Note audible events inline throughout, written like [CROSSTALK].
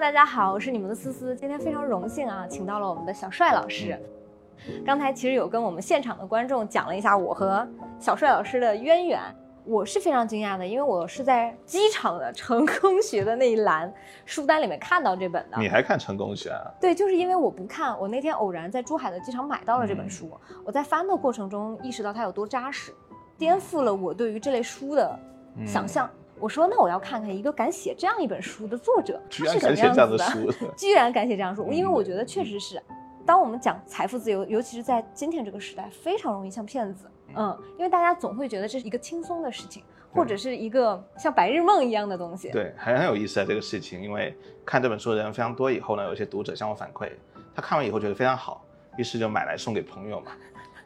大家好，我是你们的思思。今天非常荣幸啊，请到了我们的小帅老师。刚才其实有跟我们现场的观众讲了一下我和小帅老师的渊源，我是非常惊讶的，因为我是在机场的成功学的那一栏书单里面看到这本的。你还看成功学啊？对，就是因为我不看，我那天偶然在珠海的机场买到了这本书，我在翻的过程中意识到它有多扎实，颠覆了我对于这类书的想象。我说，那我要看看一个敢写这样一本书的作者居然敢写这样的书，居然敢写这样书，因为我觉得确实是，当我们讲财富自由，尤其是在今天这个时代，非常容易像骗子，嗯，因为大家总会觉得这是一个轻松的事情，或者是一个像白日梦一样的东西。对，很很有意思啊这个事情，因为看这本书的人非常多，以后呢，有些读者向我反馈，他看完以后觉得非常好，于是就买来送给朋友嘛。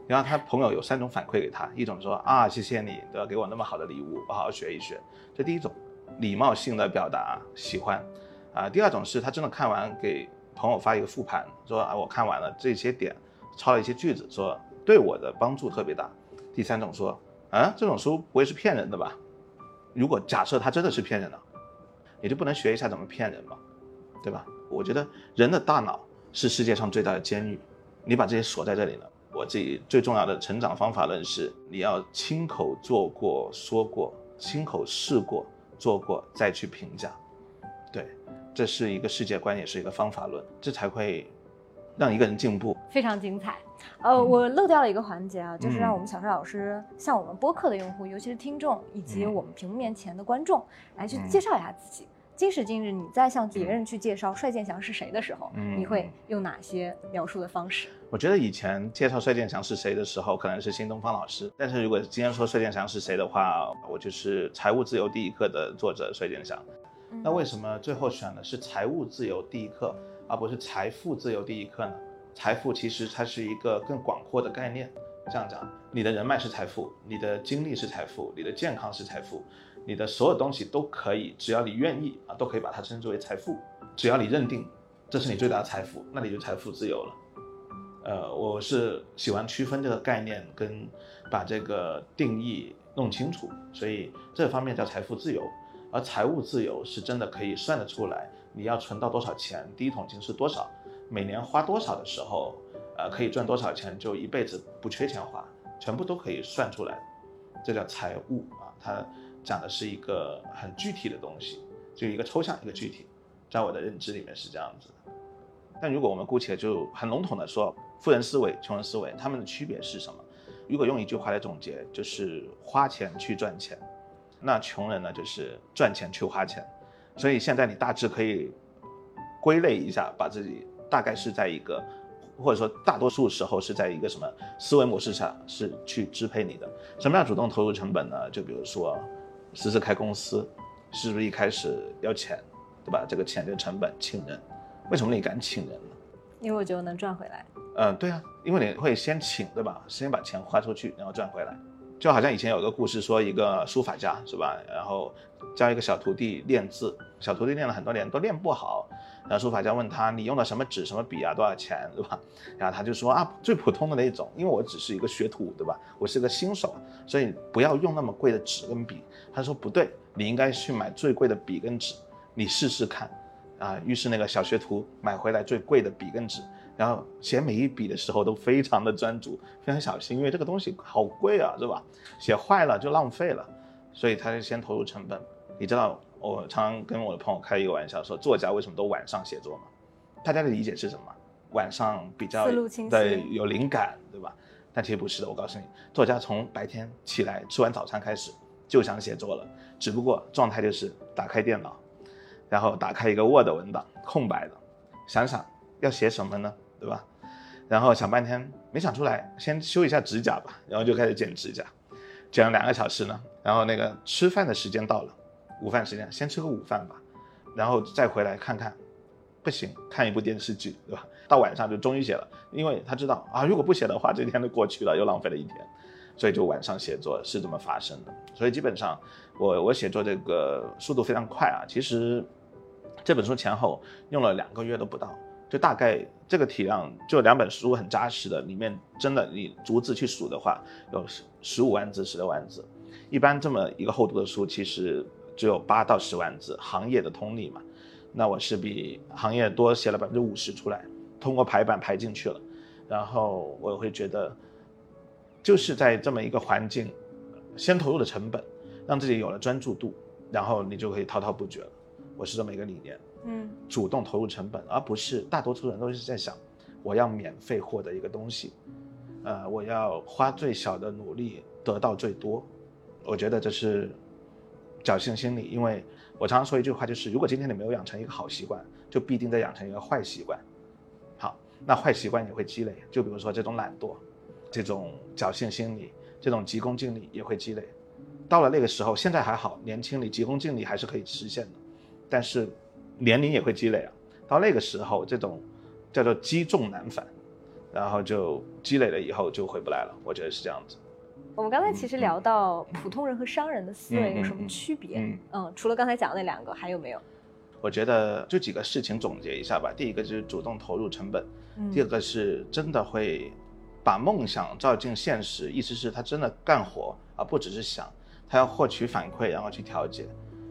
然后他朋友有三种反馈给他，一种说啊，谢谢你，对吧？给我那么好的礼物，我好好学一学。这第一种，礼貌性的表达喜欢，啊，第二种是他真的看完给朋友发一个复盘，说啊，我看完了这些点，抄了一些句子，说对我的帮助特别大。第三种说，啊，这种书不会是骗人的吧？如果假设他真的是骗人的，也就不能学一下怎么骗人嘛，对吧？我觉得人的大脑是世界上最大的监狱，你把这些锁在这里了。我自己最重要的成长方法论是：你要亲口做过、说过，亲口试过、做过，再去评价。对，这是一个世界观，也是一个方法论，这才会让一个人进步。非常精彩。呃，我漏掉了一个环节啊，就是让我们小帅老师向我们播客的用户，尤其是听众以及我们屏幕面前的观众，来去介绍一下自己。今时今日，你在向别人去介绍帅建祥是谁的时候，你会用哪些描述的方式？我觉得以前介绍帅建祥是谁的时候，可能是新东方老师。但是如果今天说帅建祥是谁的话，我就是《财务自由第一课》的作者帅建祥。那为什么最后选的是《财务自由第一课》，而不是《财富自由第一课》呢？财富其实它是一个更广阔的概念。这样讲，你的人脉是财富，你的精力是财富，你的健康是财富。你的所有东西都可以，只要你愿意啊，都可以把它称之为财富。只要你认定这是你最大的财富，那你就财富自由了。呃，我是喜欢区分这个概念跟把这个定义弄清楚，所以这方面叫财富自由。而财务自由是真的可以算得出来，你要存到多少钱，第一桶金是多少，每年花多少的时候，呃，可以赚多少钱，就一辈子不缺钱花，全部都可以算出来。这叫财务啊，它。讲的是一个很具体的东西，就一个抽象，一个具体，在我的认知里面是这样子的。但如果我们姑且就很笼统的说，富人思维、穷人思维，他们的区别是什么？如果用一句话来总结，就是花钱去赚钱。那穷人呢，就是赚钱去花钱。所以现在你大致可以归类一下，把自己大概是在一个，或者说大多数时候是在一个什么思维模式下是去支配你的。什么叫主动投入成本呢？就比如说。思思开公司，是不是一开始要钱，对吧？这个钱就成本，请人。为什么你敢请人呢？因为我觉得能赚回来。嗯，对啊，因为你会先请，对吧？先把钱花出去，然后赚回来。就好像以前有个故事，说一个书法家，是吧？然后教一个小徒弟练字，小徒弟练了很多年都练不好。然后书法家问他：“你用的什么纸、什么笔啊？多少钱，对吧？”然后他就说：“啊，最普通的那种，因为我只是一个学徒，对吧？我是个新手，所以不要用那么贵的纸跟笔。”他说：“不对，你应该去买最贵的笔跟纸，你试试看。”啊，于是那个小学徒买回来最贵的笔跟纸，然后写每一笔的时候都非常的专注，非常小心，因为这个东西好贵啊，是吧？写坏了就浪费了，所以他就先投入成本。你知道？我常常跟我的朋友开一个玩笑，说作家为什么都晚上写作嘛？大家的理解是什么？晚上比较对有灵感，对吧？但其实不是的，我告诉你，作家从白天起来吃完早餐开始就想写作了，只不过状态就是打开电脑，然后打开一个 Word 文档，空白的，想想要写什么呢？对吧？然后想半天没想出来，先修一下指甲吧，然后就开始剪指甲，剪了两个小时呢，然后那个吃饭的时间到了。午饭时间，先吃个午饭吧，然后再回来看看，不行，看一部电视剧，对吧？到晚上就终于写了，因为他知道啊，如果不写的话，这天就过去了，又浪费了一天，所以就晚上写作是这么发生的。所以基本上，我我写作这个速度非常快啊。其实这本书前后用了两个月都不到，就大概这个体量，就两本书很扎实的，里面真的你逐字去数的话，有十十五万字、十六万字。一般这么一个厚度的书，其实。只有八到十万字，行业的通例嘛。那我是比行业多写了百分之五十出来，通过排版排进去了，然后我会觉得，就是在这么一个环境，先投入的成本，让自己有了专注度，然后你就可以滔滔不绝了。我是这么一个理念，嗯主动投入成本，而不是大多数人都是在想，我要免费获得一个东西，呃，我要花最小的努力得到最多。我觉得这是侥幸心理，因为我常常说一句话，就是如果今天你没有养成一个好习惯，就必定在养成一个坏习惯。好，那坏习惯也会积累，就比如说这种懒惰，这种侥幸心理，这种急功近利也会积累。到了那个时候，现在还好，年轻你急功近利还是可以实现的，但是年龄也会积累啊。到那个时候，这种叫做积重难返，然后就积累了以后就回不来了。我觉得是这样子。我们刚才其实聊到普通人和商人的思维嗯有什么嗯区别？嗯嗯，除了刚才讲的那两个，还有没有？我觉得就几个事情总结一下吧。第一个就是主动投入成本，嗯第二个是真的会把梦想照进现实，意思是他真的干活，而不只是想，他要获取反馈，然后去调节。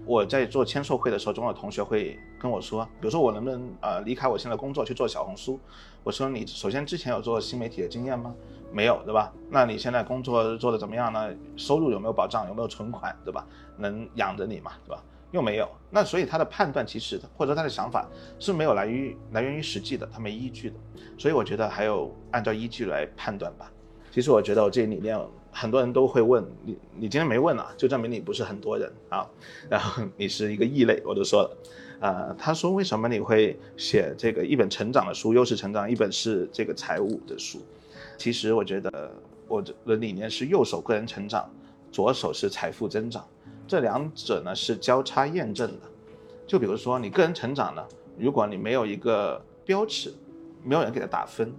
我在做签售会的时候，总有同学会跟我说，比如说我能不能呃离开我现在工作去做小红书？我说你首先之前有做新媒体的经验吗？没有，对吧？那你现在工作做的怎么样呢？收入有没有保障？有没有存款，对吧？能养着你嘛，对吧？又没有，那所以他的判断其实或者他的想法是没有来于来源于实际的，他没依据的。所以我觉得还有按照依据来判断吧。其实我觉得我这理念很多人都会问你，你今天没问啊，就证明你不是很多人啊，然后你是一个异类，我都说了。啊，他说为什么你会写这个一本成长的书，又是成长，一本是这个财务的书？其实我觉得我的理念是右手个人成长，左手是财富增长，这两者呢是交叉验证的。就比如说你个人成长呢，如果你没有一个标尺，没有人给他打分，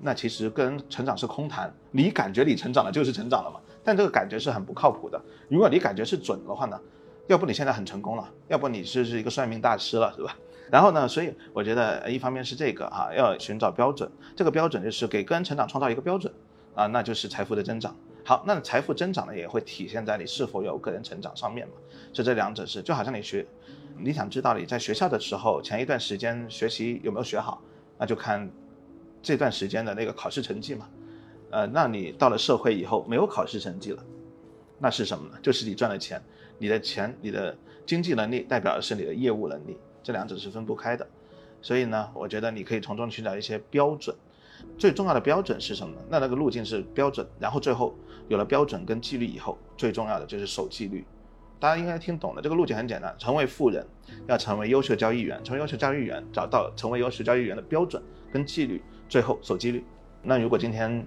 那其实个人成长是空谈。你感觉你成长了就是成长了嘛，但这个感觉是很不靠谱的。如果你感觉是准的话呢，要不你现在很成功了，要不你是是一个算命大师了，是吧？然后呢，所以我觉得一方面是这个哈、要寻找标准，这个标准就是给个人成长创造一个标准啊，那就是财富的增长。好，那财富增长呢，也会体现在你是否有个人成长上面嘛。就这两者是，就好像你学，你想知道你在学校的时候前一段时间学习有没有学好，那就看这段时间的那个考试成绩嘛。呃，那你到了社会以后没有考试成绩了，那是什么呢？就是你赚了钱，你的钱，你的经济能力代表的是你的业务能力，这两者是分不开的。所以呢，我觉得你可以从中寻找一些标准。最重要的标准是什么呢？那那个路径是标准，然后最后有了标准跟纪律以后，最重要的就是守纪律。大家应该听懂了，这个路径很简单：成为富人，要成为优秀交易员，成为优秀交易员，找到成为优秀交易员的标准跟纪律，最后守纪律。那如果今天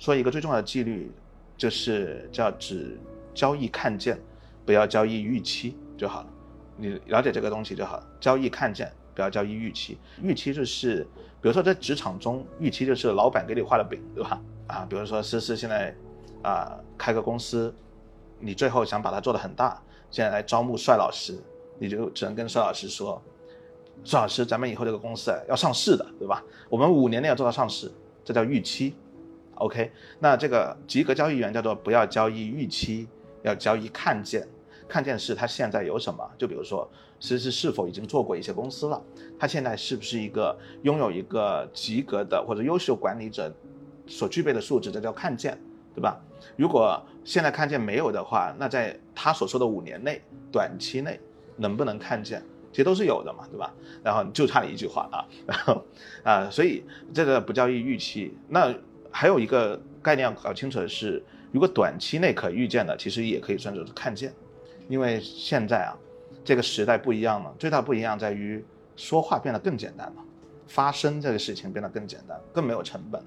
说一个最重要的纪律，就是叫只交易看见，不要交易预期就好了。你了解这个东西就好。交易看见，不要交易预期。预期就是，比如说在职场中，预期就是老板给你画的饼，对吧？啊，比如说思思现在啊开个公司，你最后想把它做得很大，现在来招募帅老师，你就只能跟帅老师说，帅老师，咱们以后这个公司啊要上市的，对吧？我们五年内要做到上市，这叫预期。OK，那这个及格交易员叫做不要交易预期，要交易看见。看见是他现在有什么，就比如说其实是否已经做过一些公司了，他现在是不是一个拥有一个及格的或者优秀管理者所具备的素质，这叫看见，对吧？如果现在看见没有的话，那在他所说的五年内、短期内能不能看见，其实都是有的嘛，对吧？然后就差一句话啊，然 [LAUGHS] 后啊，所以这个不叫预期。那还有一个概念要搞清楚的是，如果短期内可预见的，其实也可以算作是看见。因为现在啊，这个时代不一样了，最大不一样在于说话变得更简单了，发声这个事情变得更简单，更没有成本，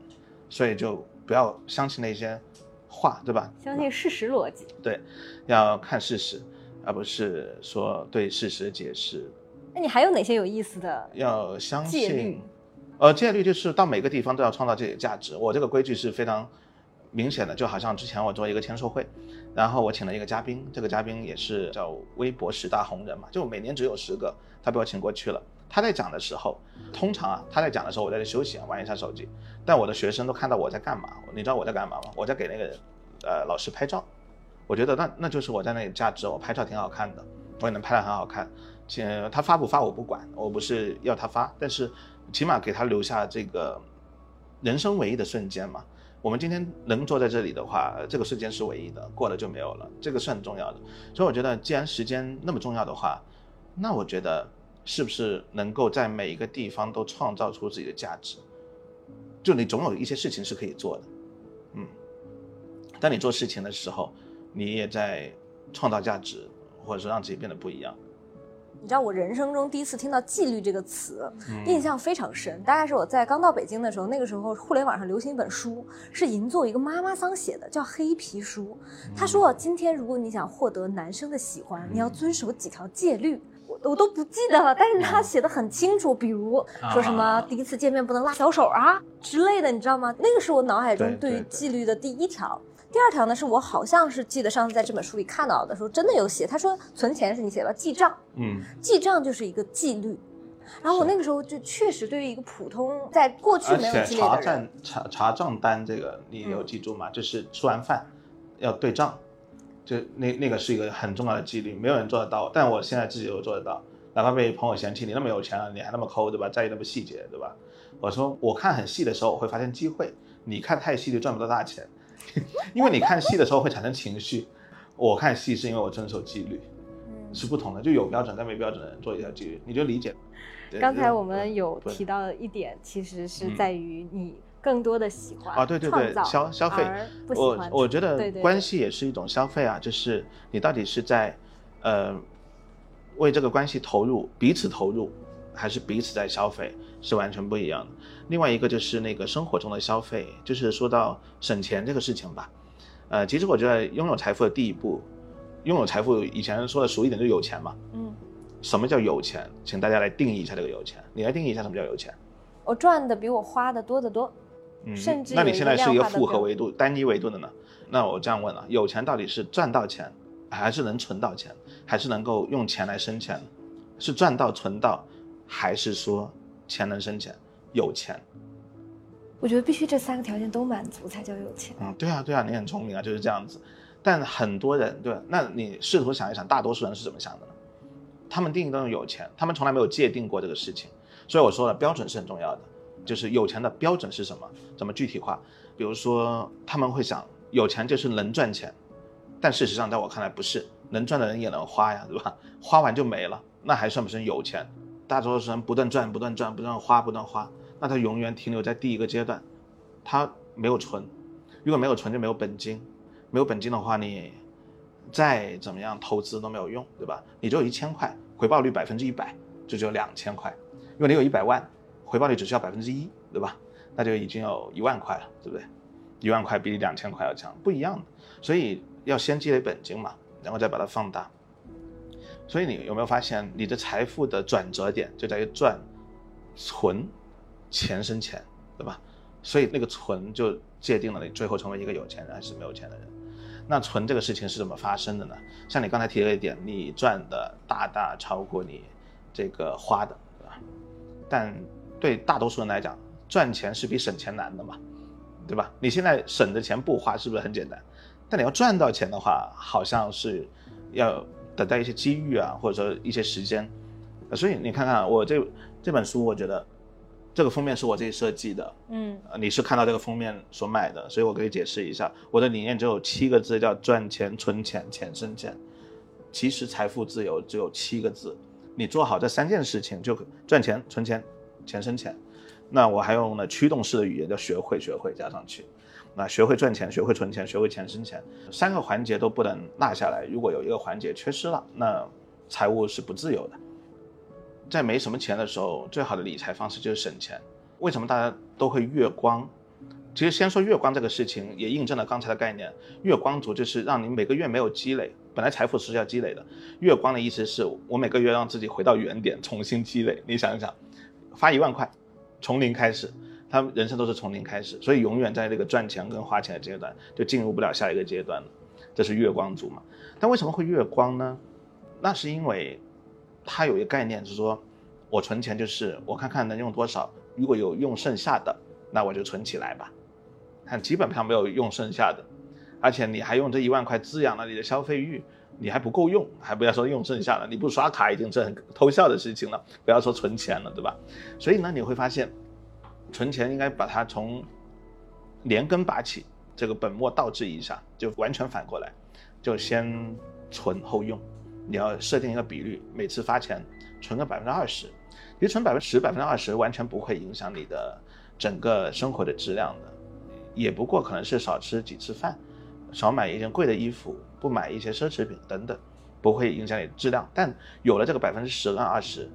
所以就不要相信那些话，对吧？相信事实逻辑。对，要看事实，而不是说对事实解释。那你还有哪些有意思的？要相信，呃，戒律就是到每个地方都要创造自己的价值。我这个规矩是非常明显的，就好像之前我做一个签售会，然后我请了一个嘉宾，这个嘉宾也是叫微博十大红人嘛，就每年只有十个，他被我请过去了。他在讲的时候，通常啊，他在讲的时候，我在这休息啊，玩一下手机，但我的学生都看到我在干嘛，你知道我在干嘛吗？我在给那个呃老师拍照，我觉得那那就是我在那里价值，我拍照挺好看的，我也能拍得很好看，请，他发不发我不管，我不是要他发，但是起码给他留下这个人生唯一的瞬间嘛。我们今天能坐在这里的话，这个时间是唯一的，过了就没有了，这个是很重要的。所以我觉得，既然时间那么重要的话，那我觉得是不是能够在每一个地方都创造出自己的价值？就你总有一些事情是可以做的，嗯。当你做事情的时候，你也在创造价值，或者说让自己变得不一样。你知道我人生中第一次听到“纪律”这个词，印象非常深。大概是我在刚到北京的时候，那个时候互联网上流行一本书，是银座一个妈妈桑写的，叫《黑皮书》。他说：“今天如果你想获得男生的喜欢，你要遵守几条戒律。”我我都不记得了，但是他写的很清楚，比如说什么第一次见面不能拉小手啊之类的，你知道吗？那个是我脑海中对于纪律的第一条。第二条呢，是我好像是记得上次在这本书里看到的时候，真的有写。他说存钱是你写的，记账，嗯，记账就是一个纪律。然后我那个时候就确实对于一个普通在过去没有积累的人，查查查账单这个你有记住吗？就是吃完饭要对账，就那那个是一个很重要的纪律，没有人做得到，但我现在自己都做得到。哪怕被朋友嫌弃你那么有钱了，你还那么抠，对吧？在意那么细节，对吧？我说我看很细的时候，我会发现机会；你看太细就赚不到大钱。[LAUGHS] 因为你看戏的时候会产生情绪，我看戏是因为我遵守纪律，是不同的，就有标准跟没标准的人做一条纪律，你就理解。刚才我们有提到一点，其实是在于你更多的喜欢啊，对对对，消消费，我我觉得关系也是一种消费啊，就是你到底是在呃为这个关系投入，彼此投入，还是彼此在消费，是完全不一样的。另外一个就是那个生活中的消费，就是说到省钱这个事情吧，呃，其实我觉得拥有财富的第一步，拥有财富以前说的俗一点就有钱嘛，嗯，什么叫有钱？请大家来定义一下这个有钱，你来定义一下什么叫有钱？我赚的比我花的多得多，嗯，甚至那你现在是一个复合维度、单一维度的呢？那我这样问了，有钱到底是赚到钱，还是能存到钱，还是能够用钱来生钱？是赚到存到，还是说钱能生钱？有钱，我觉得必须这三个条件都满足才叫有钱。嗯，对啊，对啊，你很聪明啊，就是这样子。但很多人，对，那你试图想一想，大多数人是怎么想的呢？他们定义当中有钱，他们从来没有界定过这个事情。所以我说了，标准是很重要的，就是有钱的标准是什么？怎么具体化？比如说，他们会想，有钱就是能赚钱，但事实上，在我看来不是，能赚的人也能花呀，对吧？花完就没了，那还算不算有钱？大多数人不断赚、不断赚、不断花、不断花。那他永远停留在第一个阶段，他没有存，如果没有存就没有本金，没有本金的话，你再怎么样投资都没有用，对吧？你只有一千块，回报率百分之一百，就只有两千块；如果你有一百万，回报率只需要百分之一，对吧？那就已经有一万块了，对不对？一万块比两千块要强，不一样的。所以要先积累本金嘛，然后再把它放大。所以你有没有发现，你的财富的转折点就在于赚、存。钱生钱，对吧？所以那个存就界定了你最后成为一个有钱人还是没有钱的人。那存这个事情是怎么发生的呢？像你刚才提了一点，你赚的大大超过你这个花的，对吧？但对大多数人来讲，赚钱是比省钱难的嘛，对吧？你现在省的钱不花是不是很简单？但你要赚到钱的话，好像是要等待一些机遇啊，或者说一些时间。所以你看看我这这本书，我觉得。这个封面是我自己设计的，嗯，你是看到这个封面所买的，所以我可以解释一下，我的理念只有七个字，叫赚钱、存钱、钱生钱。其实财富自由只有七个字，你做好这三件事情就赚钱、存钱、钱生钱。那我还用了驱动式的语言，叫学会、学会加上去。那学会赚钱、学会存钱、学会钱生钱，三个环节都不能落下来。如果有一个环节缺失了，那财务是不自由的。在没什么钱的时候，最好的理财方式就是省钱。为什么大家都会月光？其实先说月光这个事情，也印证了刚才的概念。月光族就是让你每个月没有积累，本来财富是要积累的。月光的意思是我每个月让自己回到原点，重新积累。你想一想，发一万块，从零开始，他人生都是从零开始，所以永远在这个赚钱跟花钱的阶段，就进入不了下一个阶段了。这是月光族嘛？但为什么会月光呢？那是因为。他有一个概念，是说，我存钱就是我看看能用多少，如果有用剩下的，那我就存起来吧。看基本上没有用剩下的，而且你还用这一万块滋养了你的消费欲，你还不够用，还不要说用剩下的，你不刷卡已经是很偷笑的事情了，不要说存钱了，对吧？所以呢，你会发现，存钱应该把它从连根拔起，这个本末倒置一下，就完全反过来，就先存后用。你要设定一个比率，每次发钱存个百分之二十，其实存百分之十、百分之二十完全不会影响你的整个生活的质量的，也不过可能是少吃几次饭，少买一件贵的衣服。不买一些奢侈品等等，不会影响你的质量。但有了这个百分之十跟二十，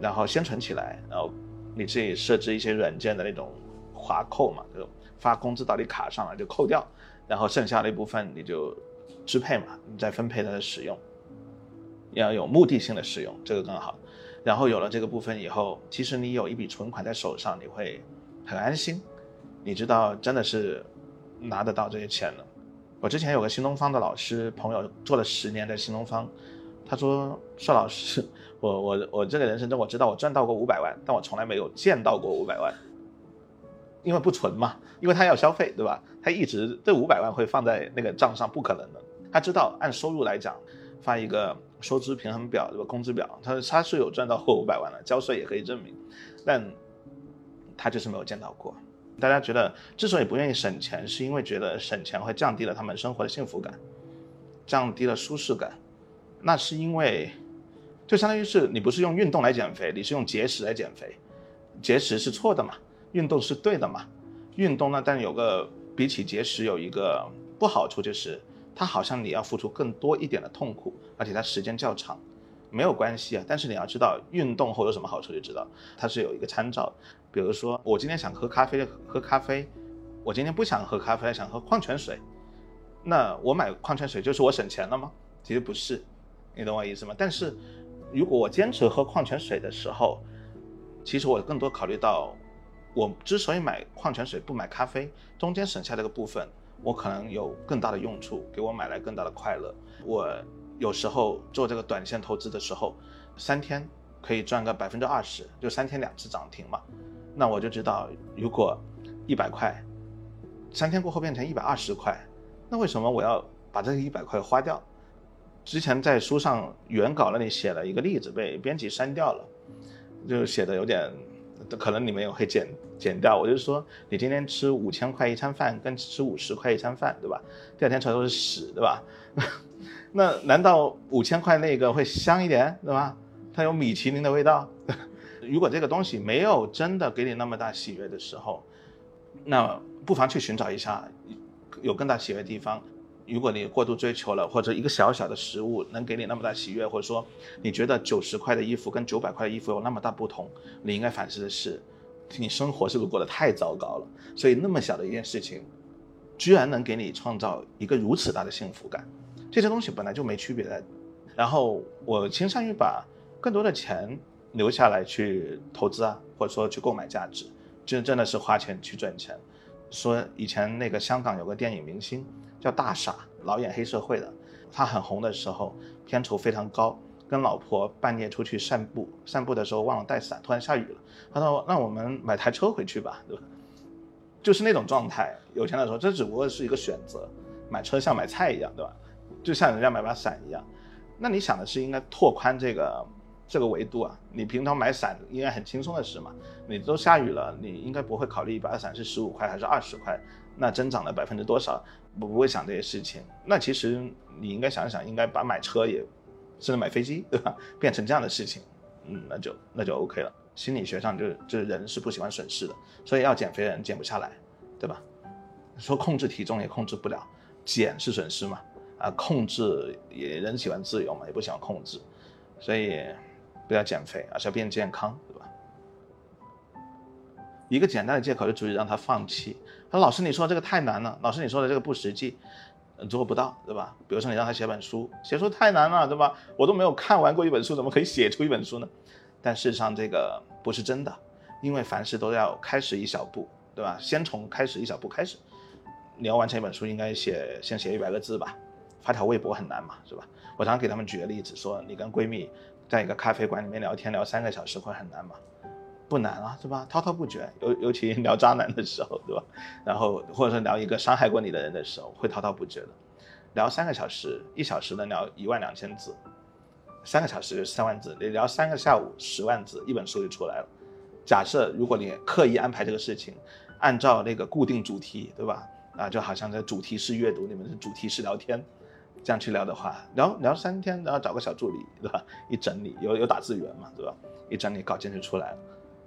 然后先存起来，然后你自己设置一些软件的那种划扣嘛，就发工资到你卡上了就扣掉，然后剩下的一部分你就支配嘛，你再分配它的使用，要有目的性的使用，这个更好。然后有了这个部分以后，其实你有一笔存款在手上，你会很安心，你知道真的是拿得到这些钱了。我之前有个新东方的老师朋友做了十年的新东方，他说：“邵老师，我我我这个人生中我知道我赚到过五百万，但我从来没有见到过五百万，因为不存嘛，因为他要消费，对吧？他一直这五百万会放在那个账上，不可能的。他知道按收入来讲，发一个收支平衡表，对吧？工资表，他他是有赚到过五百万的，交税也可以证明，但他就是没有见到过。”大家觉得之所以不愿意省钱，是因为觉得省钱会降低了他们生活的幸福感，降低了舒适感。那是因为，就相当于是你不是用运动来减肥，你是用节食来减肥。节食是错的嘛？运动是对的嘛？运动呢，但有个比起节食有一个不好处，就是它好像你要付出更多一点的痛苦，而且它时间较长。没有关系啊，但是你要知道运动后有什么好处，就知道它是有一个参照。比如说，我今天想喝咖啡，喝咖啡；我今天不想喝咖啡，想喝矿泉水。那我买矿泉水就是我省钱了吗？其实不是，你懂我意思吗？但是，如果我坚持喝矿泉水的时候，其实我更多考虑到，我之所以买矿泉水不买咖啡，中间省下这个部分，我可能有更大的用处，给我买来更大的快乐。我有时候做这个短线投资的时候，三天可以赚个百分之二十，就三天两次涨停嘛。那我就知道，如果一百块，三天过后变成一百二十块，那为什么我要把这个一百块花掉？之前在书上原稿那里写了一个例子，被编辑删掉了，就写的有点，可能你们也会剪剪掉。我就说，你今天吃五千块一餐饭，跟吃五十块一餐饭，对吧？第二天出来都是屎，对吧？[LAUGHS] 那难道五千块那个会香一点，对吧？它有米其林的味道？[LAUGHS] 如果这个东西没有真的给你那么大喜悦的时候，那不妨去寻找一下有更大喜悦的地方。如果你过度追求了，或者一个小小的食物能给你那么大喜悦，或者说你觉得九十块的衣服跟九百块的衣服有那么大不同，你应该反思的是，你生活是不是过得太糟糕了？所以那么小的一件事情，居然能给你创造一个如此大的幸福感，这些东西本来就没区别的。然后我倾向于把更多的钱。留下来去投资啊，或者说去购买价值，就真的是花钱去赚钱。说以前那个香港有个电影明星叫大傻，老演黑社会的，他很红的时候片酬非常高，跟老婆半夜出去散步，散步的时候忘了带伞，突然下雨了，他说那我们买台车回去吧，对吧？就是那种状态。有钱的时候，这只不过是一个选择，买车像买菜一样，对吧？就像人家买把伞一样。那你想的是应该拓宽这个。这个维度啊，你平常买伞应该很轻松的事嘛。你都下雨了，你应该不会考虑一把伞是十五块还是二十块，那增长了百分之多少，不不会想这些事情。那其实你应该想想，应该把买车也，甚至买飞机，对吧？变成这样的事情，嗯，那就那就 OK 了。心理学上就就是人是不喜欢损失的，所以要减肥的人减不下来，对吧？说控制体重也控制不了，减是损失嘛，啊，控制也人喜欢自由嘛，也不喜欢控制，所以。不要减肥，而是要变健康，对吧？一个简单的借口就足以让他放弃。他说：“老师，你说这个太难了。”老师，你说的这个不实际，做不到，对吧？比如说你让他写本书，写书太难了，对吧？我都没有看完过一本书，怎么可以写出一本书呢？但事实上这个不是真的，因为凡事都要开始一小步，对吧？先从开始一小步开始。你要完成一本书，应该写先写一百个字吧？发条微博很难嘛，是吧？我常常给他们举个例子，说你跟闺蜜。在一个咖啡馆里面聊天聊三个小时会很难吗？不难啊，是吧？滔滔不绝，尤尤其聊渣男的时候，对吧？然后或者说聊一个伤害过你的人的时候，会滔滔不绝的。聊三个小时，一小时能聊一万两千字，三个小时三万字，你聊三个下午十万字，一本书就出来了。假设如果你刻意安排这个事情，按照那个固定主题，对吧？啊，就好像在主题式阅读，你们是主题式聊天，这样去聊的话，聊聊三天，然后找个小助理，[LAUGHS] 对吧？一整理有有打字员嘛，对吧？一整理稿件就出来了，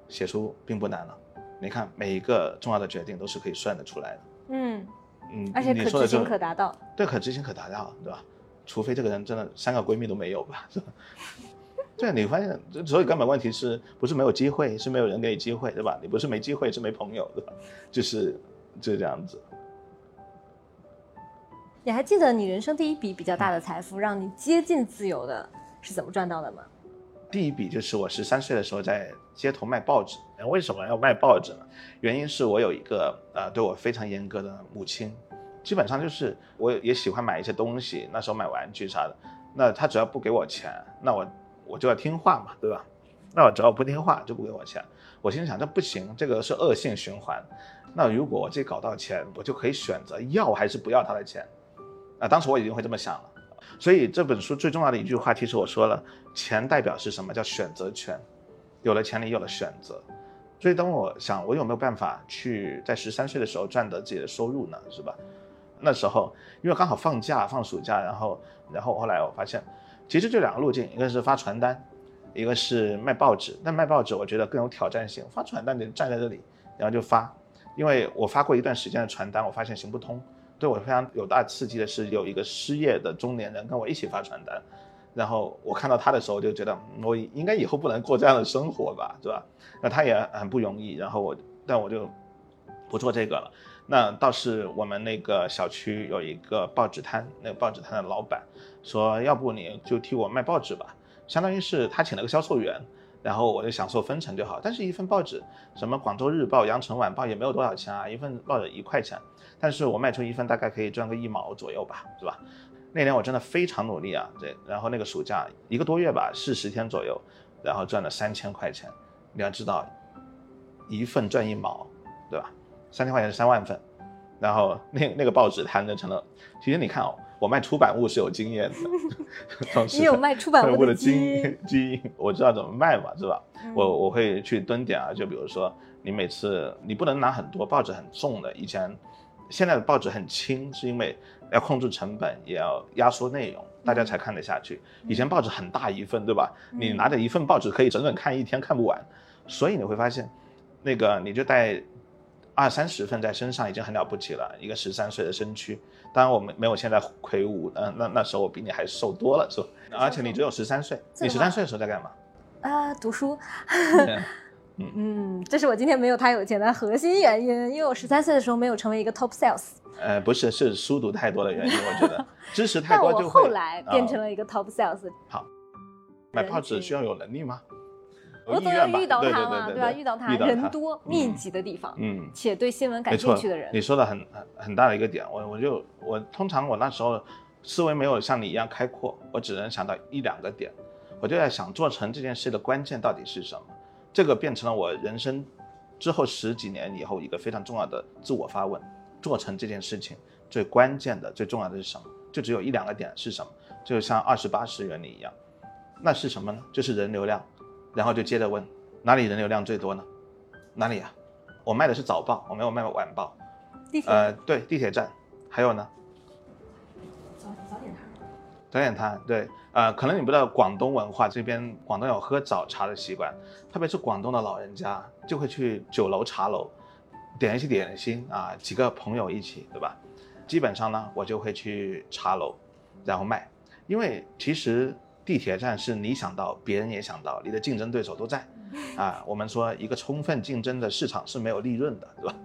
写书并不难了。你看每一个重要的决定都是可以算得出来的。嗯，嗯，而且可执行可达到。对，可执行可达到，对吧？除非这个人真的三个闺蜜都没有吧，是吧？对，你发现，所以根本问题是不是没有机会，是没有人给你机会，对吧？你不是没机会，是没朋友，对吧？就是就是这样子。你还记得你人生第一笔比较大的财富，让你接近自由的是怎么赚到的吗？第一笔就是我十三岁的时候在街头卖报纸。为什么要卖报纸呢？原因是我有一个呃对我非常严格的母亲，基本上就是我也喜欢买一些东西，那时候买玩具啥的，那她只要不给我钱，那我我就要听话嘛，对吧？那我只要不听话就不给我钱。我心想这不行，这个是恶性循环。那如果我自己搞到钱，我就可以选择要还是不要他的钱。啊，当时我已经会这么想了。所以这本书最重要的一句话，其实我说了，钱代表是什么？叫选择权。有了钱，你有了选择。所以当我想，我有没有办法去在十三岁的时候赚得自己的收入呢？是吧？那时候因为刚好放假，放暑假，然后然后后来我发现，其实就两个路径，一个是发传单，一个是卖报纸。但卖报纸我觉得更有挑战性，发传单你站在这里，然后就发。因为我发过一段时间的传单，我发现行不通。对我非常有大刺激的是，有一个失业的中年人跟我一起发传单，然后我看到他的时候，就觉得我应该以后不能过这样的生活吧，是吧？那他也很不容易，然后我，但我就不做这个了。那倒是我们那个小区有一个报纸摊，那个报纸摊的老板说，要不你就替我卖报纸吧，相当于是他请了个销售员，然后我就享受分成就好。但是，一份报纸，什么广州日报、羊城晚报也没有多少钱啊，一份报纸一块钱，但是我卖出一份大概可以赚个一毛左右吧，是吧？那年我真的非常努力啊，对，然后那个暑假一个多月吧，四十天左右，然后赚了三千块钱。你要知道，一份赚一毛，对吧？三千块钱是三万份，然后那那个报纸摊就成了。其实你看哦，我卖出版物是有经验的，[LAUGHS] 从你有卖出版物的物基基因 [LAUGHS] 因，基因我知道怎么卖嘛，是吧？嗯我我会去蹲点啊，就比如说你每次你不能拿很多报纸很重的，以前现在的报纸很轻，是因为要控制成本，也要压缩内容，大家才看得下去。以前报纸很大一份，对吧？你拿着一份报纸可以整整看一天，看不完。所以你会发现，那个你就带二三十份在身上已经很了不起了，一个十三岁的身躯。当然我们没有现在魁梧，嗯、那那时候我比你还瘦多了，是吧？而且你只有十三岁，你十三岁的时候在干嘛？啊，读书。[LAUGHS] 嗯。嗯，这是我今天没有他有钱的核心原因，因为我十三岁的时候没有成为一个 top sales，呃，不是，是书读太多的原因，我觉得 [LAUGHS] 知识太但我多就会。后来变成啊了一个 top sales，买人群报纸需要有能力吗？我总要遇到他嘛，对吧？遇到他人多嗯密集的地方，嗯，且对新闻感兴趣的人。你，说的很很很大的一个点，我我就我通常我那时候思维没有像你一样开阔，我只能想到一两个点，我就在想做成这件事的关键到底是什么，这个变成了我人生之后十几年以后一个非常重要的自我发问：做成这件事情最关键的、最重要的是什么？就只有一两个点是什么？就像二十八十原理一样，那是什么呢？就是人流量，然后就接着问哪里人流量最多呢？哪里啊？我卖的是早报，我没有卖晚报。地铁呃，对，地铁站，还有呢，早点摊，对，呃，可能你不知道广东文化这边，广东有喝早茶的习惯，特别是广东的老人家就会去酒楼、茶楼，点一些点心啊，几个朋友一起，对吧？基本上呢，我就会去茶楼，然后卖，因为其实地铁站是你想到，别人也想到，你的竞争对手都在，[LAUGHS] 啊，我们说一个充分竞争的市场是没有利润的，对吧？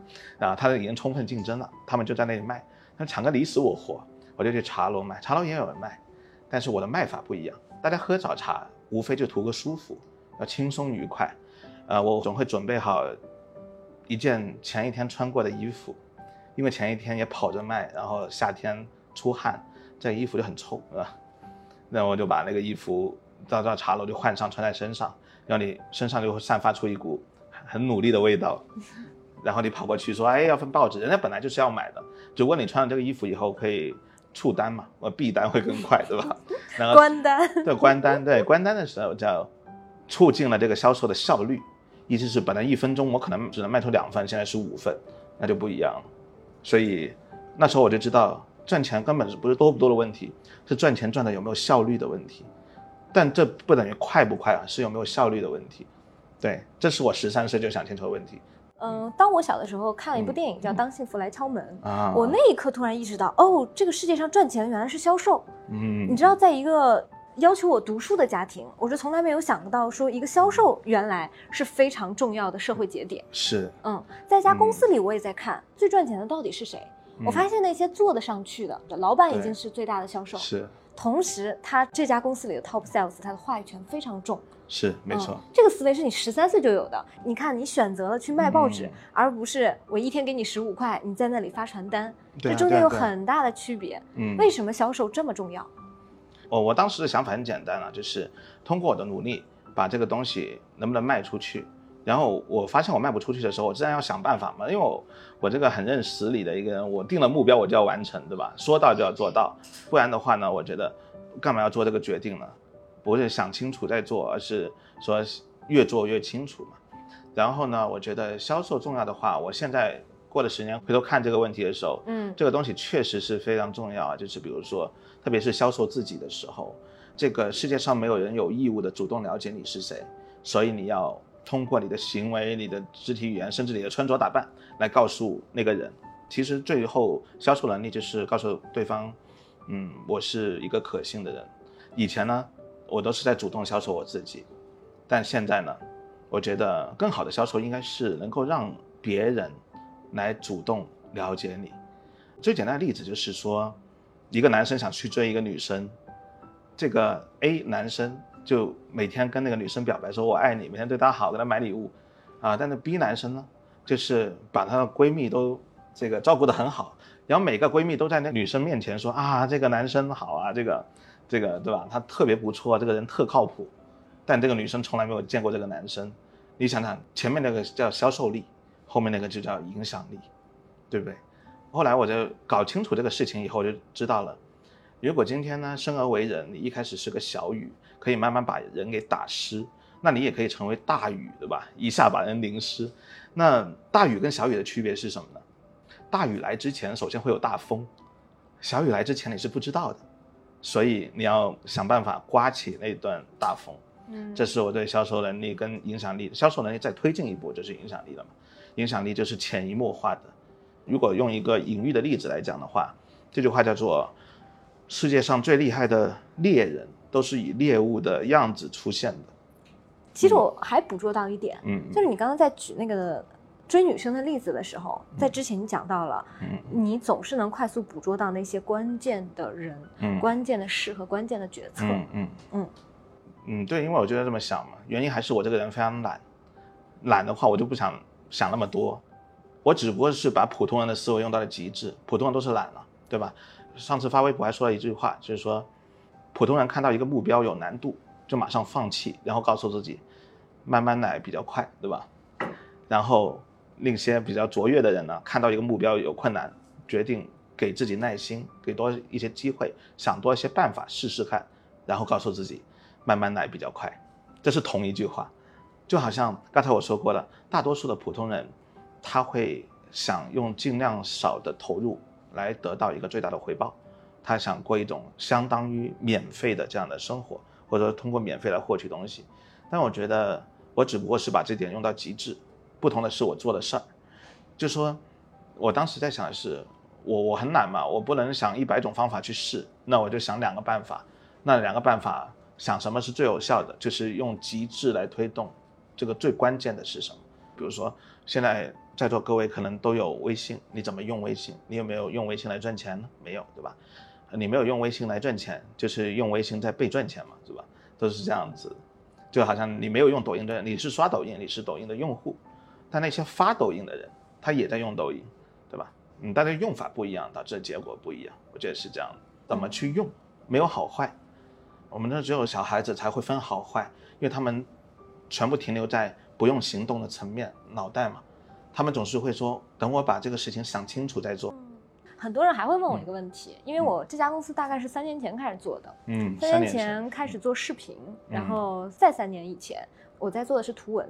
啊，他已经充分竞争了，他们就在那里卖，那抢个你死我活，我就去茶楼卖，茶楼也有人卖，但是我的卖法不一样，大家喝早茶无非就图个舒服，要轻松愉快，呃，我总会准备好一件前一天穿过的衣服，因为前一天也跑着卖，然后夏天出汗，这衣服就很臭，是吧？那我就把那个衣服到到茶楼就换上，穿在身上，让你身上就会散发出一股很努力的味道，[LAUGHS] 然后你跑过去说，哎，要份报纸，人家本来就是要买的，只不过你穿了这个衣服以后可以触单嘛，我闭单会更快，对吧？[LAUGHS] 然后关单，对关单，对关单的时候叫促进了这个销售的效率，意思是本来一分钟我可能只能卖出两份，现在是五份，那就不一样了。所以那时候我就知道，赚钱根本是不是多不多的问题，是赚钱赚的有没有效率的问题。但这不等于快不快啊，是有没有效率的问题。对，这是我十三岁就想清楚的问题。嗯，当我小的时候看了一部电影叫《当幸福来敲门》啊我那一刻突然意识到，哦，这个世界上赚钱原来是销售。嗯你知道，在一个要求我读书的家庭，我是从来没有想到说一个销售原来是非常重要的社会节点。是嗯，在一家公司里，我也在看、最赚钱的到底是谁。我发现那些做得上去的老板已经是最大的销售，是同时他这家公司里的 top sales，他的话语权非常重。是没错嗯，这个思维是你十三岁就有的。你看，你选择了去卖报纸，嗯而不是我一天给你十五块，你在那里发传单，这中间有很大的区别。嗯为什么销售这么重要？哦我当时的想法很简单啊，就是通过我的努力把这个东西能不能卖出去。然后我发现我卖不出去的时候，我自然要想办法嘛，因为我我这个很认死理的一个人，我定了目标我就要完成，对吧？说到就要做到，不然的话呢，我觉得干嘛要做这个决定呢？不是想清楚再做，而是说越做越清楚嘛。然后呢，我觉得销售重要的话，我现在过了十年回头看这个问题的时候，嗯这个东西确实是非常重要啊，就是比如说，特别是销售自己的时候，这个世界上没有人有义务的主动了解你是谁，所以你要通过你的行为、你的肢体语言，甚至你的穿着打扮来告诉那个人。其实最后销售能力就是告诉对方，嗯，我是一个可信的人。以前呢，我都是在主动销售我自己，但现在呢，我觉得更好的销售应该是能够让别人来主动了解你。最简单的例子就是说，一个男生想去追一个女生，这个 A 男生就每天跟那个女生表白说“我爱你”，每天对她好，给她买礼物，啊，但是 B 男生呢，就是把她的闺蜜都这个照顾得很好，然后每个闺蜜都在那女生面前说啊，这个男生好啊，这个这个对吧？他特别不错，这个人特靠谱，但这个女生从来没有见过这个男生。你想想，前面那个叫销售力，后面那个就叫影响力，对不对？后来我就搞清楚这个事情以后，就知道了，如果今天呢生而为人，你一开始是个小雨，可以慢慢把人给打湿，那你也可以成为大雨，对吧？一下把人淋湿。那大雨跟小雨的区别是什么呢？大雨来之前，首先会有大风，小雨来之前你是不知道的，所以你要想办法刮起那段大风。嗯这是我对销售能力跟影响力，销售能力再推进一步就是影响力了嘛。影响力就是潜移默化的。如果用一个隐喻的例子来讲的话，这句话叫做“世界上最厉害的猎人都是以猎物的样子出现的其实我还捕捉到一点”。，嗯，就是你刚刚在举那个追女生的例子的时候，在之前你讲到了，嗯你总是能快速捕捉到那些关键的人、嗯关键的事和关键的决策。嗯嗯嗯嗯，对，因为我就这么想嘛，原因还是我这个人非常懒，懒的话我就不想想那么多，我只不过是把普通人的思维用到了极致，普通人都是懒了，对吧？上次发微博还说了一句话，就是说，普通人看到一个目标有难度，就马上放弃，然后告诉自己，慢慢来比较快，对吧？然后那些比较卓越的人呢，看到一个目标有困难，决定给自己耐心，给多一些机会，想多一些办法试试看，然后告诉自己，慢慢来比较快。这是同一句话，就好像刚才我说过了，大多数的普通人，他会想用尽量少的投入来得到一个最大的回报，他想过一种相当于免费的这样的生活，或者说通过免费来获取东西。但我觉得我只不过是把这点用到极致，不同的是我做的事儿。就说我当时在想的是，我我很懒嘛，我不能想一百种方法去试，那我就想两个办法，那两个办法想什么是最有效的，就是用极致来推动。这个最关键的是什么？比如说现在在座各位可能都有微信，你怎么用微信？你有没有用微信来赚钱呢？没有，对吧？你没有用微信来赚钱，就是用微信在被赚钱嘛，对吧？都是这样子。就好像你没有用抖音的，你是刷抖音，你是抖音的用户，但那些发抖音的人，他也在用抖音，对吧？嗯，大家用法不一样，导致结果不一样。我觉得是这样的，怎么去用，没有好坏。我们这只有小孩子才会分好坏，因为他们全部停留在不用行动的层面，脑袋嘛，他们总是会说，等我把这个事情想清楚再做。很多人还会问我一个问题，因为我这家公司大概是三年前开始做的，嗯，三年前开始做视频，然后再三年以前我在做的是图文，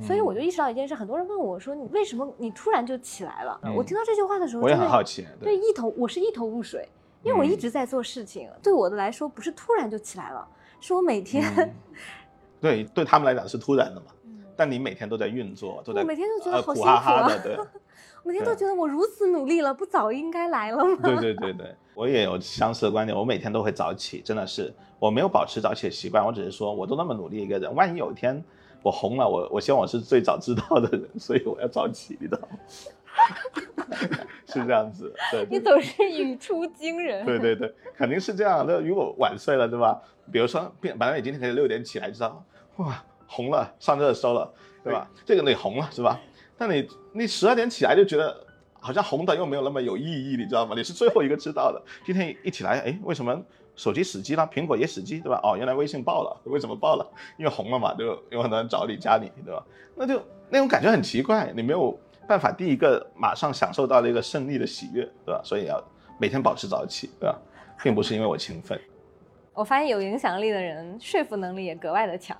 所以我就意识到一件事，很多人问我说你为什么你突然就起来了？我听到这句话的时候，我也很好奇，对一头我是一头雾水，因为我一直在做事情，对我的来说不是突然就起来了，是我每天。对，对他们来讲是突然的嘛。嗯。但你每天都在运作，都在我每天都觉得好辛苦哈哈的，对。每天都觉得我如此努力了，不早应该来了吗？[LAUGHS] 对对对对，我也有相似的观点。我每天都会早起，真的是我没有保持早起的习惯。我只是说，我都那么努力一个人，万一有一天我红了，我我希望我是最早知道的人，所以我要早起，你知道吗？[LAUGHS] 是这样子。对。你总是语出惊人。对对对，肯定是这样。那如果晚睡了，对吧？比如说，本来你今天可以六点起来，知道哇，红了，上热搜了，对吧？这个你红了，是吧？但你你十二点起来就觉得好像红的又没有那么有意义，你知道吗？你是最后一个知道的。今天一起来，哎，为什么手机死机了？苹果也死机，对吧？哦，原来微信爆了，[LAUGHS] 为什么爆了？因为红了嘛，就有很多人找你加你，对吧？那就那种感觉很奇怪，你没有办法第一个马上享受到那个胜利的喜悦，对吧？所以要每天保持早起，对吧？并不是因为我勤奋。[LAUGHS] 我发现有影响力的人说服能力也格外的强，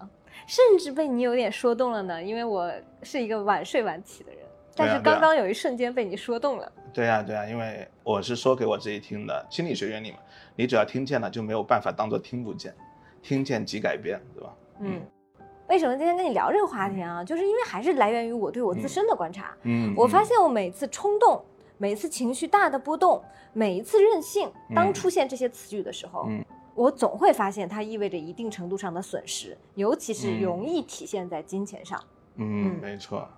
甚至被你有点说动了呢。因为我是一个晚睡晚起的人，但是刚刚有一瞬间被你说动了。对呀对呀，因为我是说给我自己听的。心理学原理嘛，你只要听见了就没有办法当做听不见，听见即改变，对吧？嗯。为什么今天跟你聊这个话题啊？就是因为还是来源于我对我自身的观察。嗯。我发现我每次冲动，每次情绪大的波动，每一次任性，当出现这些词语的时候，嗯。我总会发现它意味着一定程度上的损失，尤其是容易体现在金钱上。嗯，没错，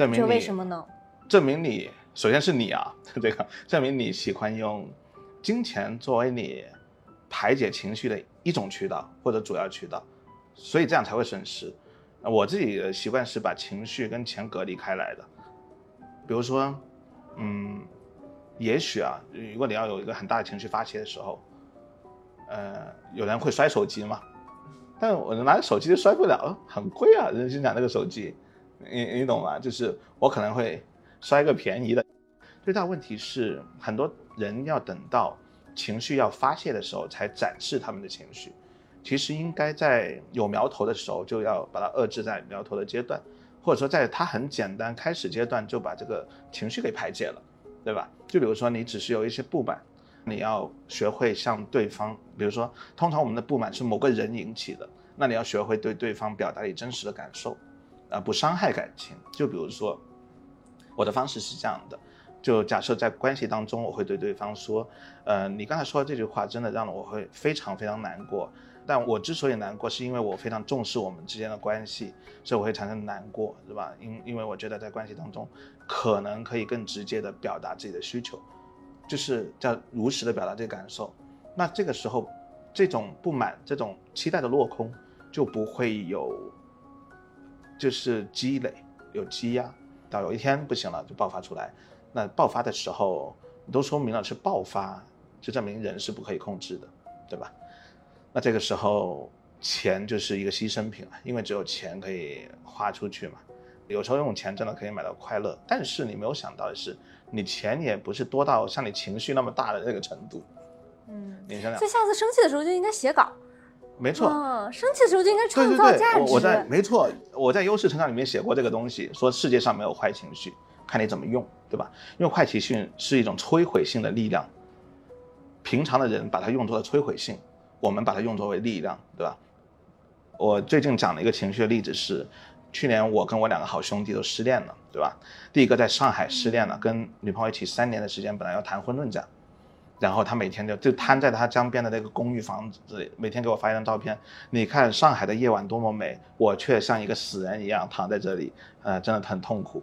证明你为什么呢？证明你首先是你啊，[LAUGHS] 这个证明你喜欢用金钱作为你排解情绪的一种渠道或者主要渠道，所以这样才会损失。我自己的习惯是把情绪跟钱隔离开来的。比如说，嗯，也许啊，如果你要有一个很大的情绪发泄的时候。呃，有人会摔手机嘛？但我拿着手机就摔不了，很贵啊！人心讲那个手机，你你懂吗？就是我可能会摔个便宜的。最大问题是，很多人要等到情绪要发泄的时候才展示他们的情绪，其实应该在有苗头的时候就要把它遏制在苗头的阶段，或者说在它很简单开始阶段就把这个情绪给排解了，对吧？就比如说你只是有一些不满。你要学会向对方，比如说，通常我们的不满是某个人引起的，那你要学会对对方表达你真实的感受，而不伤害感情。就比如说，我的方式是这样的，就假设在关系当中，我会对对方说，呃，你刚才说的这句话真的让我会非常非常难过，但我之所以难过，是因为我非常重视我们之间的关系，所以我会产生难过，是吧？因因为我觉得在关系当中，可能可以更直接的表达自己的需求。就是叫如实的表达这个感受，那这个时候，这种不满、这种期待的落空，就不会有，就是积累、有积压，到有一天不行了就爆发出来。那爆发的时候，都说明了是爆发，就证明人是不可以控制的，对吧？那这个时候，钱就是一个牺牲品了，因为只有钱可以花出去嘛。有时候用钱真的可以买到快乐，但是你没有想到的是。你钱也不是多到像你情绪那么大的那个程度，嗯，你想想，所以下次生气的时候就应该写稿，没错，生气的时候就应该创造价值。我在没错，我在优势成长里面写过这个东西，说世界上没有坏情绪，看你怎么用，对吧？因为坏情绪是一种摧毁性的力量，平常的人把它用作了摧毁性，我们把它用作为力量，对吧？我最近讲了一个情绪的例子是。去年我跟我两个好兄弟都失恋了，对吧？第一个在上海失恋了，跟女朋友一起三年的时间，本来要谈婚论嫁，然后他每天就就瘫在他江边的那个公寓房子里，每天给我发一张照片。你看上海的夜晚多么美，我却像一个死人一样躺在这里，呃，真的很痛苦。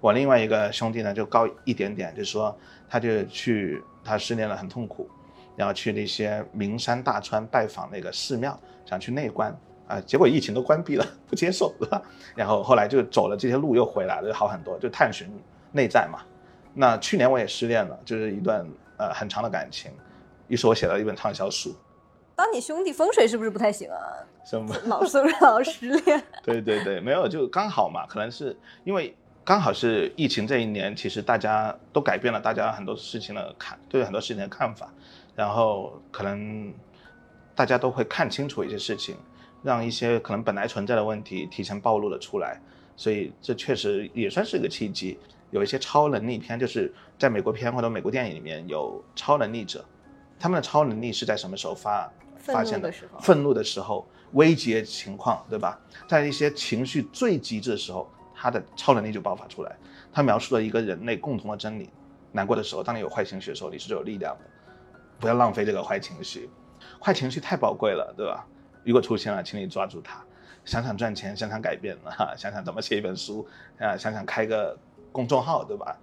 我另外一个兄弟呢就高一点点，就说他就去他失恋了很痛苦，然后去那些名山大川拜访那个寺庙，想去内观。啊，结果疫情都关闭了，[LAUGHS] 不接受，对吧？然后后来就走了这些路，又回来了，就好很多，就探寻内在嘛。那去年我也失恋了，就是一段呃很长的感情，于是我写了一本畅销书。当你兄弟风水是不是不太行啊？什么？老是老失恋？[LAUGHS] 对对对，没有，就刚好嘛，可能是因为刚好是疫情这一年，其实大家都改变了大家很多事情的看，对很多事情的看法，然后可能大家都会看清楚一些事情，让一些可能本来存在的问题提前暴露了出来，所以这确实也算是一个契机。有一些超能力片，就是在美国片或者美国电影里面有超能力者，他们的超能力是在什么时候发发现的？愤怒的时候，危急的情况，对吧？在一些情绪最极致的时候，他的超能力就爆发出来。他描述了一个人类共同的真理：难过的时候，当你有坏情绪的时候，你是最有力量的。不要浪费这个坏情绪，坏情绪太宝贵了，对吧？如果出现了，请你抓住它。想想赚钱，想想改变，哈，想想怎么写一本书，啊，想想开个。公众号对吧？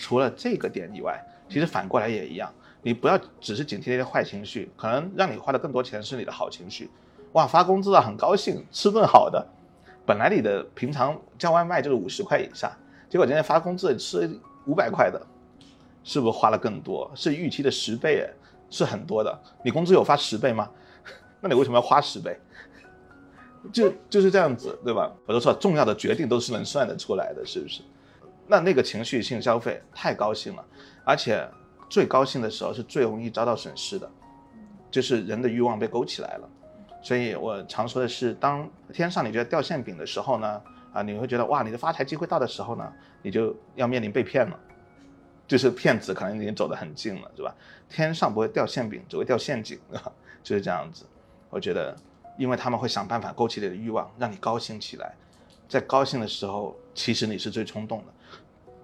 除了这个点以外，其实反过来也一样。你不要只是警惕那些坏情绪，可能让你花的更多钱是你的好情绪。哇，发工资了，很高兴，吃顿好的。本来你的平常叫外卖就是五十块以下，结果今天发工资吃五百块的，是不是花了更多？是预期的十倍，是很多的。你工资有发十倍吗？[LAUGHS] 那你为什么要花十倍？就就是这样子，对吧？我都说重要的决定都是能算得出来的，是不是？那那个情绪性消费太高兴了，而且最高兴的时候是最容易遭到损失的，就是人的欲望被勾起来了。所以我常说的是，当天上你觉得掉馅饼的时候呢，啊，你会觉得哇，你的发财机会到的时候呢，你就要面临被骗了，就是骗子可能已经走得很近了，是吧？天上不会掉馅饼，只会掉陷阱，[LAUGHS] 就是这样子。我觉得，因为他们会想办法勾起你的欲望，让你高兴起来，在高兴的时候，其实你是最冲动的。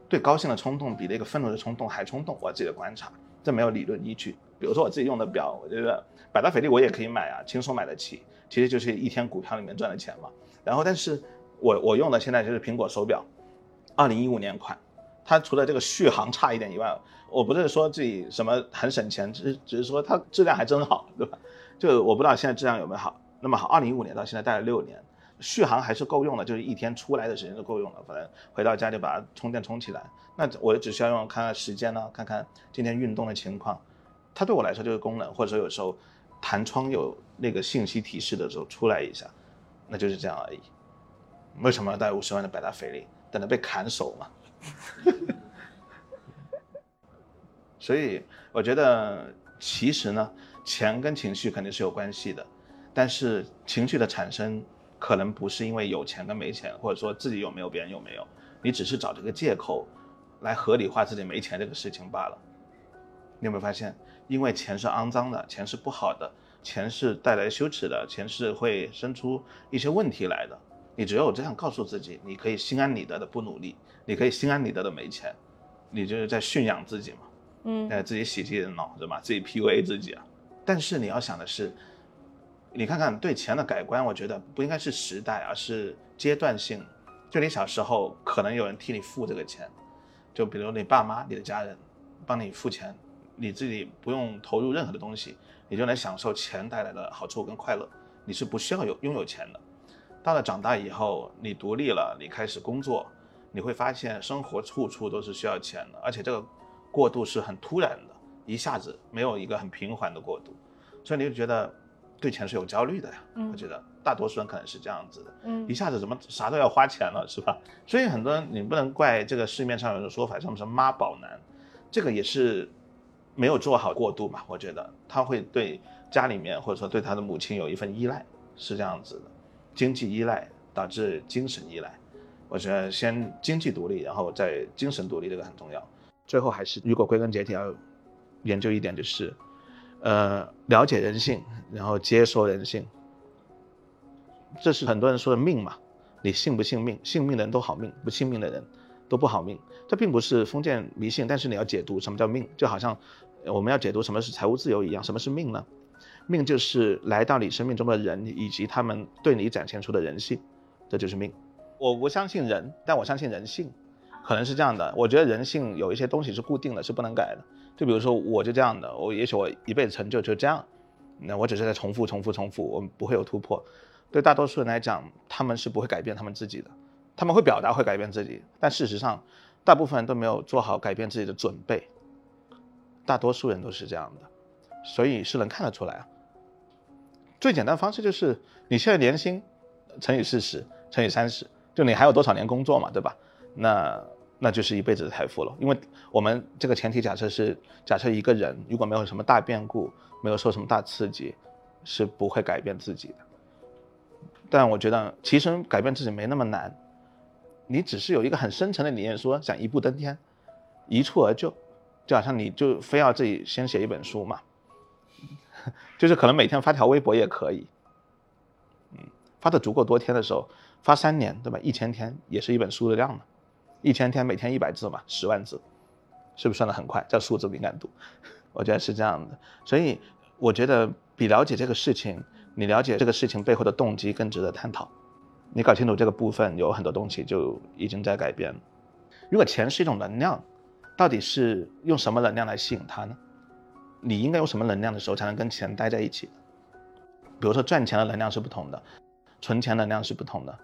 对高兴的冲动比那个愤怒的冲动还冲动，我自己的观察，这没有理论依据。比如说我自己用的表，我觉得百达翡丽我也可以买啊，轻松买得起，其实就是一天股票里面赚的钱嘛。然后，但是我我用的现在就是苹果手表，二零一五年款，它除了这个续航差一点以外，我不是说自己什么很省钱，只是只是说它质量还真好，对吧？就我不知道现在质量有没有好，那么好，二零一五年到现在戴了六年。续航还是够用的，就是一天出来的时间就够用了。反正回到家就把它充电充起来。那我只需要用看看时间呢，看看今天运动的情况。它对我来说就是功能，或者说有时候弹窗有那个信息提示的时候出来一下，那就是这样而已。为什么要带五十万的百达翡丽？等着被砍手嘛。所以我觉得其实呢，钱跟情绪肯定是有关系的，但是情绪的产生。可能不是因为有钱跟没钱，或者说自己有没有别人有没有，你只是找这个借口来合理化自己没钱这个事情罢了。你有没有发现，因为钱是肮脏的，钱是不好的，钱是带来羞耻的，钱是会生出一些问题来的。你只有这样告诉自己，你可以心安理得的不努力，你可以心安理得的没钱，你就是在驯养自己嘛，嗯，哎，自己洗自己的脑子嘛，自己 PUA 自己啊。但是你要想的是。你看看对钱的改观，我觉得不应该是时代，而是阶段性。就你小时候，可能有人替你付这个钱，就比如你爸妈、你的家人帮你付钱，你自己不用投入任何的东西，你就能享受钱带来的好处跟快乐。你是不需要有拥有钱的。到了长大以后，你独立了，你开始工作，你会发现生活处处都是需要钱的，而且这个过渡是很突然的，一下子没有一个很平缓的过渡，所以你就觉得。对钱是有焦虑的呀，我觉得大多数人可能是这样子的，嗯，一下子怎么啥都要花钱了，是吧？所以很多人你不能怪这个市面上有的说法，像什么妈宝男，这个也是没有做好过渡嘛。我觉得他会对家里面或者说对他的母亲有一份依赖，是这样子的，经济依赖导致精神依赖。我觉得先经济独立，然后再精神独立，这个很重要。最后还是如果归根结底要研究一点就是。呃，了解人性，然后接受人性，这是很多人说的命嘛？你信不信命？信命的人都好命，不信命的人都不好命。这并不是封建迷信，但是你要解读什么叫命，就好像我们要解读什么是财务自由一样。什么是命呢？命就是来到你生命中的人以及他们对你展现出的人性，这就是命。我不相信人，但我相信人性，可能是这样的。我觉得人性有一些东西是固定的，是不能改的。就比如说，我就这样的，我也许我一辈子成就就这样，那我只是在重复、重复、重复，我们不会有突破。对大多数人来讲，他们是不会改变他们自己的，他们会表达会改变自己，但事实上，大部分人都没有做好改变自己的准备。大多数人都是这样的，所以是能看得出来啊。最简单方式就是，你现在年薪乘以四十，乘以三十，就你还有多少年工作嘛，对吧？那那就是一辈子的财富了。因为我们这个前提假设是，假设一个人如果没有什么大变故，没有受什么大刺激，是不会改变自己的。但我觉得其实改变自己没那么难，你只是有一个很深层的理念，说想一步登天，一蹴而就，就好像你就非要自己先写一本书嘛，[LAUGHS] 就是可能每天发条微博也可以，嗯，发的足够多天的时候，发三年对吧？一千天也是一本书的量呢，一千天每天一百字嘛，十万字，是不是算的很快？叫数字敏感度，我觉得是这样的。所以我觉得比了解这个事情。你了解这个事情背后的动机更值得探讨，你搞清楚这个部分，有很多东西就已经在改变了。如果钱是一种能量，到底是用什么能量来吸引它呢？你应该用什么能量的时候才能跟钱待在一起？比如说赚钱的能量是不同的，存钱能量是不同的。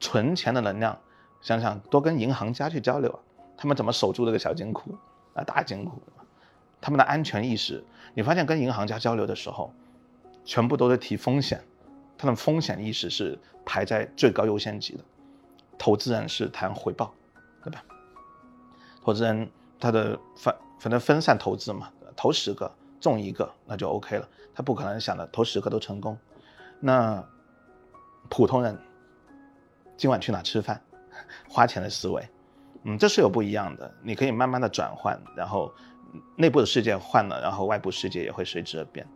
存钱的能量，想想多跟银行家去交流啊，他们怎么守住这个小金库啊大金库？他们的安全意识，你发现跟银行家交流的时候。全部都是提风险，他的风险意识是排在最高优先级的。投资人是谈回报，对吧？投资人他的反反正分散投资嘛，投十个中一个那就 OK 了，他不可能想着投十个都成功。那普通人今晚去哪吃饭，花钱的思维，嗯，这是有不一样的。你可以慢慢的转换，然后内部的世界换了，然后外部世界也会随之而变。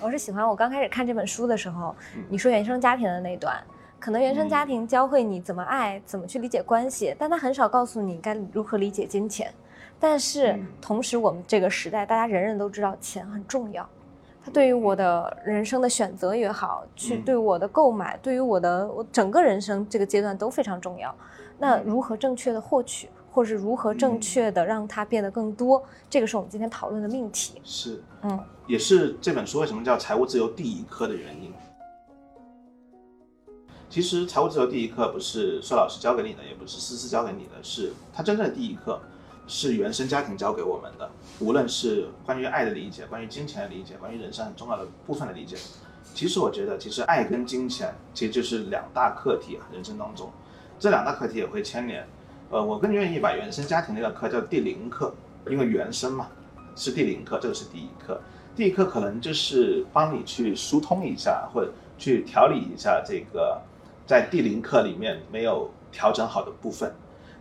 我是喜欢我刚开始看这本书的时候，你说原生家庭的那段，可能原生家庭教会你怎么爱，怎么去理解关系，但他很少告诉你该如何理解金钱。但是同时，我们这个时代，大家人人都知道钱很重要，它对于我的人生的选择也好，去对我的购买，对于我的我整个人生这个阶段都非常重要。那如何正确的获取？或是如何正确的让它变得更多，这个是我们今天讨论的命题。是，嗯，也是这本书为什么叫财务自由第一课的原因。其实财务自由第一课不是帅老师教给你的，也不是思思教给你的，是他真正的第一课是原生家庭教给我们的。无论是关于爱的理解，关于金钱的理解，关于人生很重要的部分的理解，其实我觉得，其实爱跟金钱其实就是两大课题啊，人生当中这两大课题也会牵连。呃，我更愿意把原生家庭那个课叫第零课，因为原生嘛是第零课，这个是第一课。第一课可能就是帮你去疏通一下，或者去调理一下这个在第零课里面没有调整好的部分，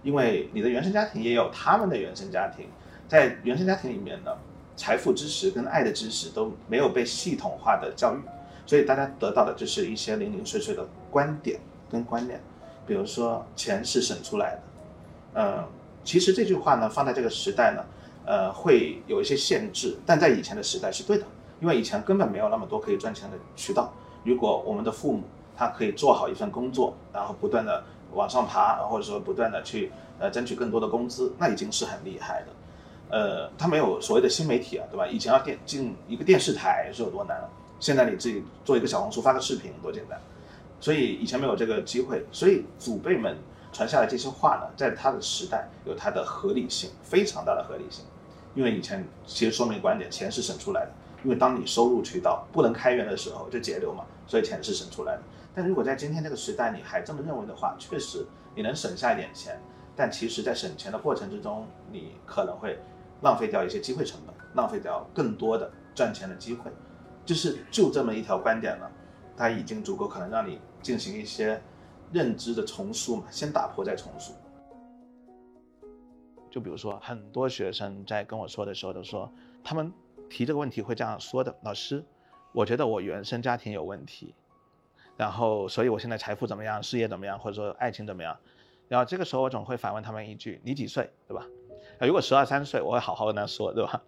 因为你的原生家庭也有他们的原生家庭，在原生家庭里面呢，财富知识跟爱的知识都没有被系统化的教育，所以大家得到的就是一些零零碎碎的观点跟观念，比如说钱是省出来的。嗯，其实这句话呢，放在这个时代呢，呃，会有一些限制，但在以前的时代是对的，因为以前根本没有那么多可以赚钱的渠道。如果我们的父母他可以做好一份工作，然后不断的往上爬，或者说不断的去呃争取更多的工资，那已经是很厉害的。呃，他没有所谓的新媒体啊，对吧？以前要电进一个电视台是有多难，现在你自己做一个小红书发个视频多简单，所以以前没有这个机会，所以祖辈们。传下来这些话呢，在他的时代有它的合理性，非常大的合理性。因为以前其实说明观点，钱是省出来的。因为当你收入渠道不能开源的时候，就节流嘛，所以钱是省出来的。但如果在今天这个时代你还这么认为的话，确实你能省下一点钱，但其实在省钱的过程之中，你可能会浪费掉一些机会成本，浪费掉更多的赚钱的机会。就是就这么一条观点呢，它已经足够可能让你进行一些。认知的重塑嘛，先打破再重塑。就比如说，很多学生在跟我说的时候都说，他们提这个问题会这样说的：老师，我觉得我原生家庭有问题，然后所以我现在财富怎么样，事业怎么样，或者说爱情怎么样？然后这个时候我总会反问他们一句：你几岁，对吧？如果十二三岁，我会好好跟他说，对吧？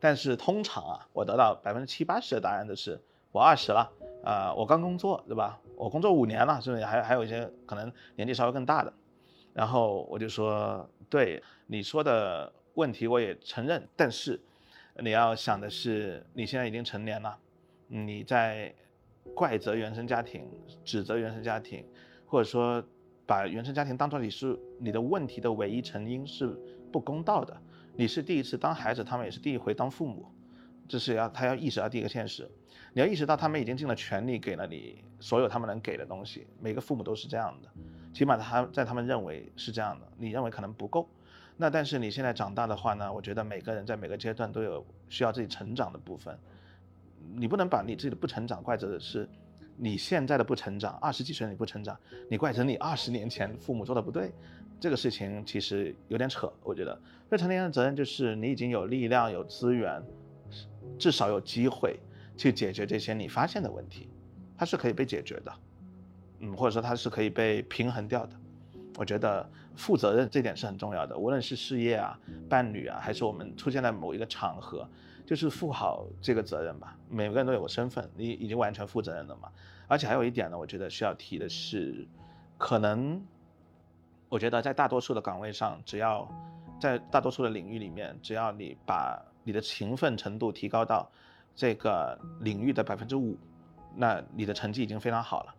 但是通常啊，我得到百分之七八十的答案都是我二十了。啊，我刚工作，对吧？我工作五年了，是不是？还还有一些可能年纪稍微更大的，然后我就说，对你说的问题我也承认，但是你要想的是，你现在已经成年了，你在怪责原生家庭、指责原生家庭，或者说把原生家庭当做你是你的问题的唯一成因是不公道的。你是第一次当孩子，他们也是第一回当父母，这是要他要意识到第一个现实。你要意识到，他们已经尽了全力给了你所有他们能给的东西。每个父母都是这样的，起码他在他们认为是这样的，你认为可能不够。那但是你现在长大的话呢，我觉得每个人在每个阶段都有需要自己成长的部分，你不能把你自己的不成长怪责的是你现在的不成长，二十几岁你不成长，你怪成你二十年前父母做的不对，这个事情其实有点扯，我觉得。未成年人的责任就是你已经有力量、有资源，至少有机会去解决这些你发现的问题，它是可以被解决的，嗯，或者说它是可以被平衡掉的。我觉得负责任这点是很重要的，无论是事业啊、伴侣啊，还是我们出现在某一个场合，就是负好这个责任吧。每个人都有个身份，你已经完全负责任了嘛。而且还有一点呢，我觉得需要提的是，可能我觉得在大多数的岗位上，只要在大多数的领域里面，只要你把你的勤奋程度提高到这个领域的百分之五，那你的成绩已经非常好了，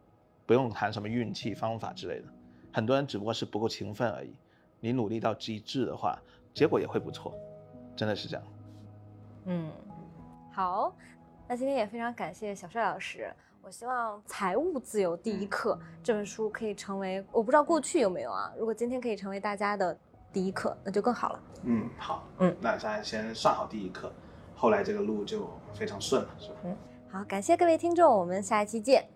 不用谈什么运气、方法之类的。很多人只不过是不够勤奋而已，你努力到极致的话，结果也会不错，真的是这样。嗯，好，那今天也非常感谢小帅老师。我希望《财务自由第一课》这本书可以成为，我不知道过去有没有啊。如果今天可以成为大家的第一课，那就更好了。嗯，好，嗯，那咱先上好第一课，后来这个路就非常顺了，是吧？嗯，好，感谢各位听众，我们下一期见。